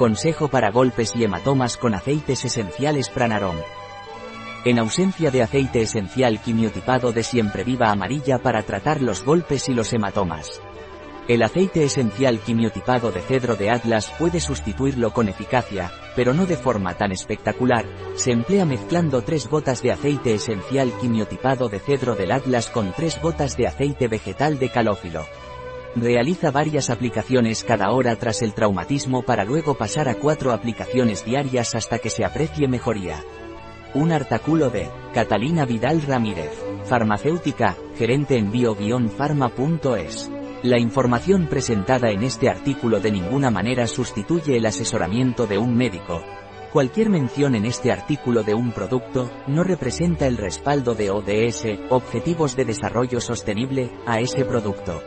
Consejo para golpes y hematomas con aceites esenciales Pranarom. En ausencia de aceite esencial quimiotipado de siempre viva amarilla para tratar los golpes y los hematomas. El aceite esencial quimiotipado de cedro de Atlas puede sustituirlo con eficacia, pero no de forma tan espectacular, se emplea mezclando tres gotas de aceite esencial quimiotipado de cedro del Atlas con tres gotas de aceite vegetal de calófilo. Realiza varias aplicaciones cada hora tras el traumatismo para luego pasar a cuatro aplicaciones diarias hasta que se aprecie mejoría. Un artículo de Catalina Vidal Ramírez, farmacéutica, gerente en bio-pharma.es. La información presentada en este artículo de ninguna manera sustituye el asesoramiento de un médico. Cualquier mención en este artículo de un producto, no representa el respaldo de ODS, Objetivos de Desarrollo Sostenible, a ese producto.